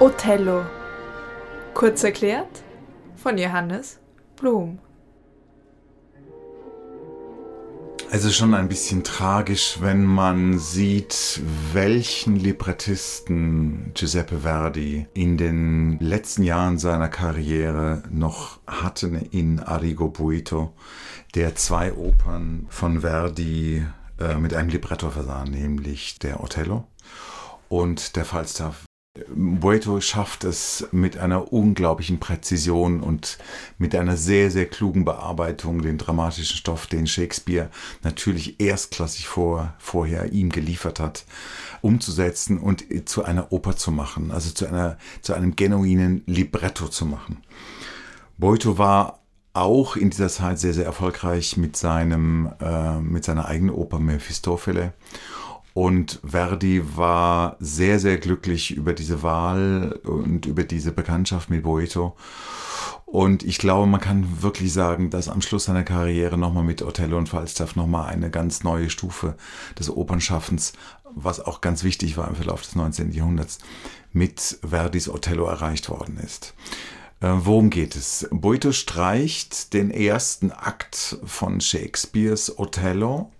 Othello. Kurz erklärt von Johannes Blum. Ist schon ein bisschen tragisch, wenn man sieht, welchen Librettisten Giuseppe Verdi in den letzten Jahren seiner Karriere noch hatte in Arrigo Buito, der zwei Opern von Verdi äh, mit einem Libretto versah, nämlich der Othello und der Falstaff Boeto schafft es mit einer unglaublichen Präzision und mit einer sehr, sehr klugen Bearbeitung, den dramatischen Stoff, den Shakespeare natürlich erstklassig vor, vorher ihm geliefert hat, umzusetzen und zu einer Oper zu machen, also zu, einer, zu einem genuinen Libretto zu machen. Boito war auch in dieser Zeit sehr, sehr erfolgreich mit, seinem, äh, mit seiner eigenen Oper Mephistophele und Verdi war sehr, sehr glücklich über diese Wahl und über diese Bekanntschaft mit Boeto. Und ich glaube, man kann wirklich sagen, dass am Schluss seiner Karriere nochmal mit Othello und Falstaff nochmal eine ganz neue Stufe des Opernschaffens, was auch ganz wichtig war im Verlauf des 19. Jahrhunderts, mit Verdis Othello erreicht worden ist. Äh, worum geht es? Boito streicht den ersten Akt von Shakespeares Othello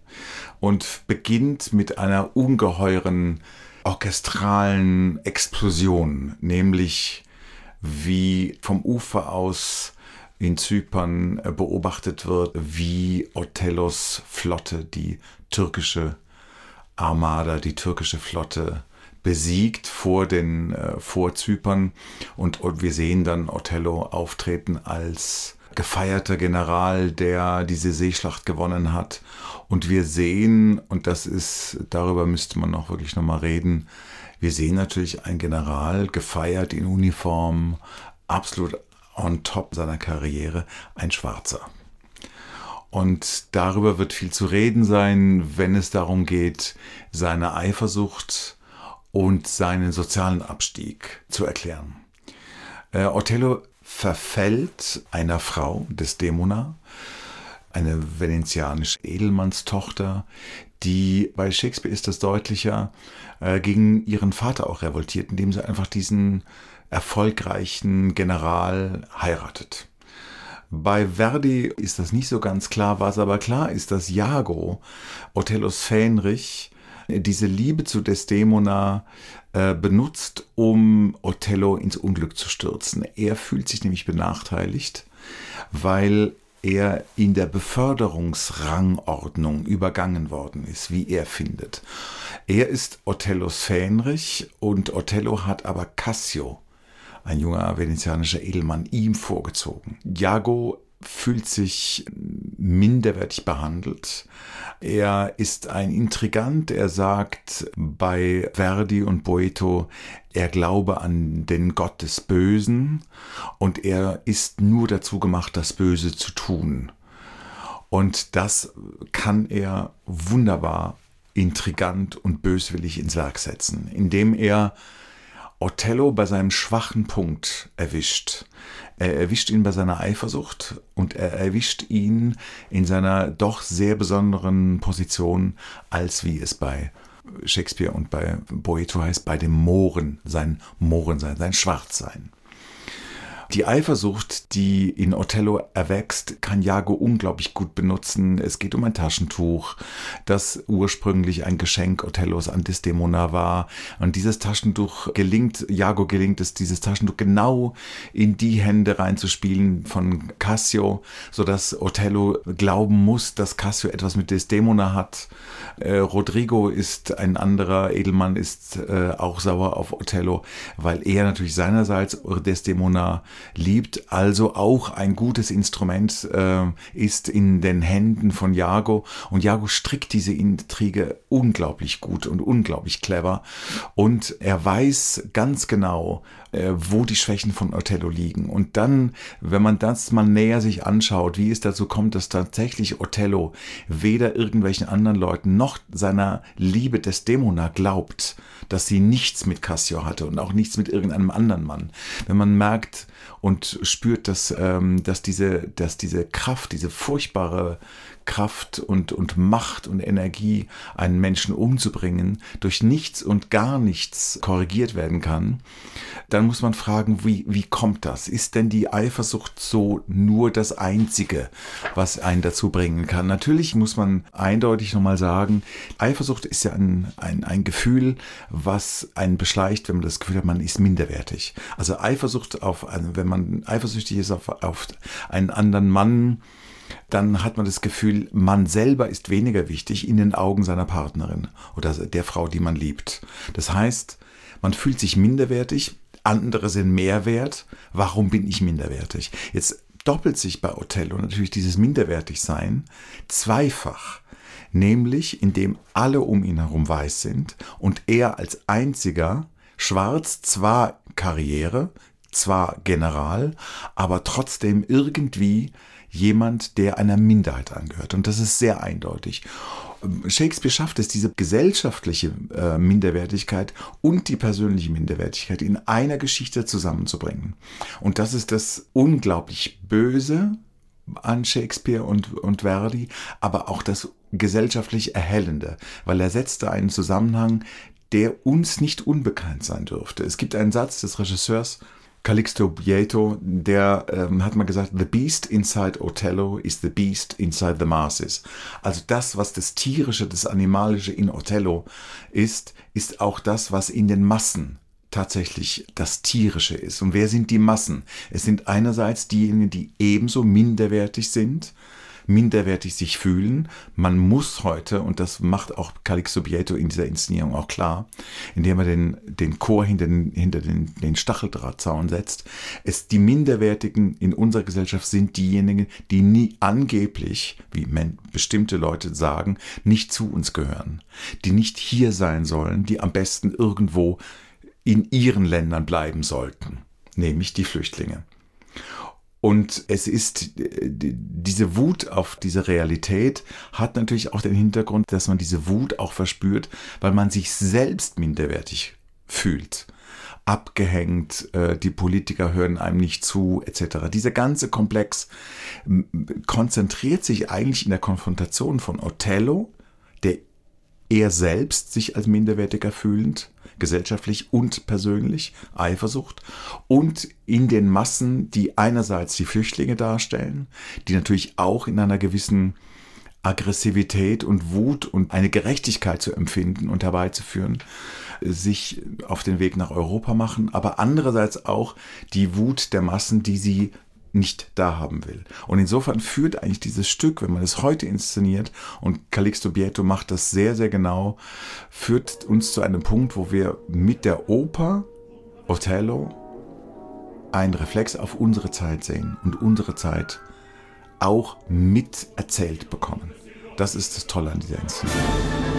und beginnt mit einer ungeheuren orchestralen Explosion, nämlich wie vom Ufer aus in Zypern äh, beobachtet wird, wie Othellos Flotte, die türkische Armada, die türkische Flotte besiegt vor den äh, vor Zypern. Und, und wir sehen dann Othello auftreten als gefeierter General, der diese Seeschlacht gewonnen hat. Und wir sehen, und das ist, darüber müsste man auch wirklich nochmal reden, wir sehen natürlich einen General gefeiert in Uniform, absolut on top seiner Karriere, ein Schwarzer. Und darüber wird viel zu reden sein, wenn es darum geht, seine Eifersucht und seinen sozialen Abstieg zu erklären. Äh, Othello verfällt einer Frau, Desdemona, eine venezianische Edelmannstochter, die bei Shakespeare ist das deutlicher, äh, gegen ihren Vater auch revoltiert, indem sie einfach diesen erfolgreichen General heiratet. Bei Verdi ist das nicht so ganz klar, was aber klar ist, dass Jago, Othellos Fähnrich, diese Liebe zu Desdemona äh, benutzt, um Othello ins Unglück zu stürzen. Er fühlt sich nämlich benachteiligt, weil er in der Beförderungsrangordnung übergangen worden ist, wie er findet. Er ist Othellos Fähnrich und Othello hat aber Cassio, ein junger venezianischer Edelmann, ihm vorgezogen. Jago fühlt sich minderwertig behandelt. Er ist ein Intrigant. Er sagt bei Verdi und Boeto, er glaube an den Gott des Bösen und er ist nur dazu gemacht, das Böse zu tun. Und das kann er wunderbar intrigant und böswillig ins Werk setzen, indem er Othello bei seinem schwachen Punkt erwischt. Er erwischt ihn bei seiner Eifersucht und er erwischt ihn in seiner doch sehr besonderen Position, als wie es bei Shakespeare und bei Boeto heißt, bei dem Mohren, sein Mohrensein, sein Schwarzsein. Die Eifersucht, die in Othello erwächst, kann Jago unglaublich gut benutzen. Es geht um ein Taschentuch, das ursprünglich ein Geschenk Othellos an Desdemona war. Und dieses Taschentuch gelingt, Jago gelingt es, dieses Taschentuch genau in die Hände reinzuspielen von Cassio, sodass Othello glauben muss, dass Cassio etwas mit Desdemona hat. Äh, Rodrigo ist ein anderer Edelmann, ist äh, auch sauer auf Othello, weil er natürlich seinerseits Desdemona liebt, also auch ein gutes Instrument äh, ist in den Händen von Jago. Und Jago strickt diese Intrige unglaublich gut und unglaublich clever. Und er weiß ganz genau, äh, wo die Schwächen von Othello liegen. Und dann, wenn man das mal näher sich anschaut, wie es dazu kommt, dass tatsächlich Othello weder irgendwelchen anderen Leuten noch seiner Liebe des Dämona glaubt, dass sie nichts mit Cassio hatte und auch nichts mit irgendeinem anderen Mann. Wenn man merkt, und spürt, dass, ähm, dass, diese, dass diese Kraft, diese furchtbare Kraft und, und Macht und Energie, einen Menschen umzubringen, durch nichts und gar nichts korrigiert werden kann, dann muss man fragen, wie, wie kommt das? Ist denn die Eifersucht so nur das Einzige, was einen dazu bringen kann? Natürlich muss man eindeutig nochmal sagen, Eifersucht ist ja ein, ein, ein Gefühl, was einen beschleicht, wenn man das Gefühl hat, man ist minderwertig. Also Eifersucht auf, wenn man eifersüchtig ist auf, auf einen anderen Mann, dann hat man das Gefühl, man selber ist weniger wichtig in den Augen seiner Partnerin oder der Frau, die man liebt. Das heißt, man fühlt sich minderwertig, andere sind mehr wert. Warum bin ich minderwertig? Jetzt doppelt sich bei Othello natürlich dieses Minderwertigsein zweifach. Nämlich, indem alle um ihn herum weiß sind und er als einziger schwarz zwar Karriere, zwar General, aber trotzdem irgendwie jemand, der einer Minderheit angehört. Und das ist sehr eindeutig. Shakespeare schafft es, diese gesellschaftliche äh, Minderwertigkeit und die persönliche Minderwertigkeit in einer Geschichte zusammenzubringen. Und das ist das unglaublich Böse an Shakespeare und, und Verdi, aber auch das gesellschaftlich Erhellende, weil er setzte einen Zusammenhang, der uns nicht unbekannt sein dürfte. Es gibt einen Satz des Regisseurs Calixto Bieto, der ähm, hat mal gesagt, The Beast inside Othello is the Beast inside the Masses. Also das, was das Tierische, das Animalische in Othello ist, ist auch das, was in den Massen tatsächlich das Tierische ist. Und wer sind die Massen? Es sind einerseits diejenigen, die ebenso minderwertig sind, minderwertig sich fühlen. Man muss heute, und das macht auch Calixto Bieto in dieser Inszenierung auch klar, indem er den, den Chor hinter, den, hinter den, den Stacheldrahtzaun setzt, es die Minderwertigen in unserer Gesellschaft sind diejenigen, die nie angeblich, wie bestimmte Leute sagen, nicht zu uns gehören, die nicht hier sein sollen, die am besten irgendwo in ihren Ländern bleiben sollten, nämlich die Flüchtlinge. Und es ist, diese Wut auf diese Realität hat natürlich auch den Hintergrund, dass man diese Wut auch verspürt, weil man sich selbst minderwertig fühlt. Abgehängt, äh, die Politiker hören einem nicht zu, etc. Dieser ganze Komplex konzentriert sich eigentlich in der Konfrontation von Othello, er selbst sich als minderwertiger fühlend, gesellschaftlich und persönlich, Eifersucht und in den Massen, die einerseits die Flüchtlinge darstellen, die natürlich auch in einer gewissen Aggressivität und Wut und eine Gerechtigkeit zu empfinden und herbeizuführen, sich auf den Weg nach Europa machen, aber andererseits auch die Wut der Massen, die sie nicht da haben will. Und insofern führt eigentlich dieses Stück, wenn man es heute inszeniert, und Calixto Bieto macht das sehr, sehr genau, führt uns zu einem Punkt, wo wir mit der Oper Othello einen Reflex auf unsere Zeit sehen und unsere Zeit auch mit erzählt bekommen. Das ist das Tolle an dieser Inszenierung.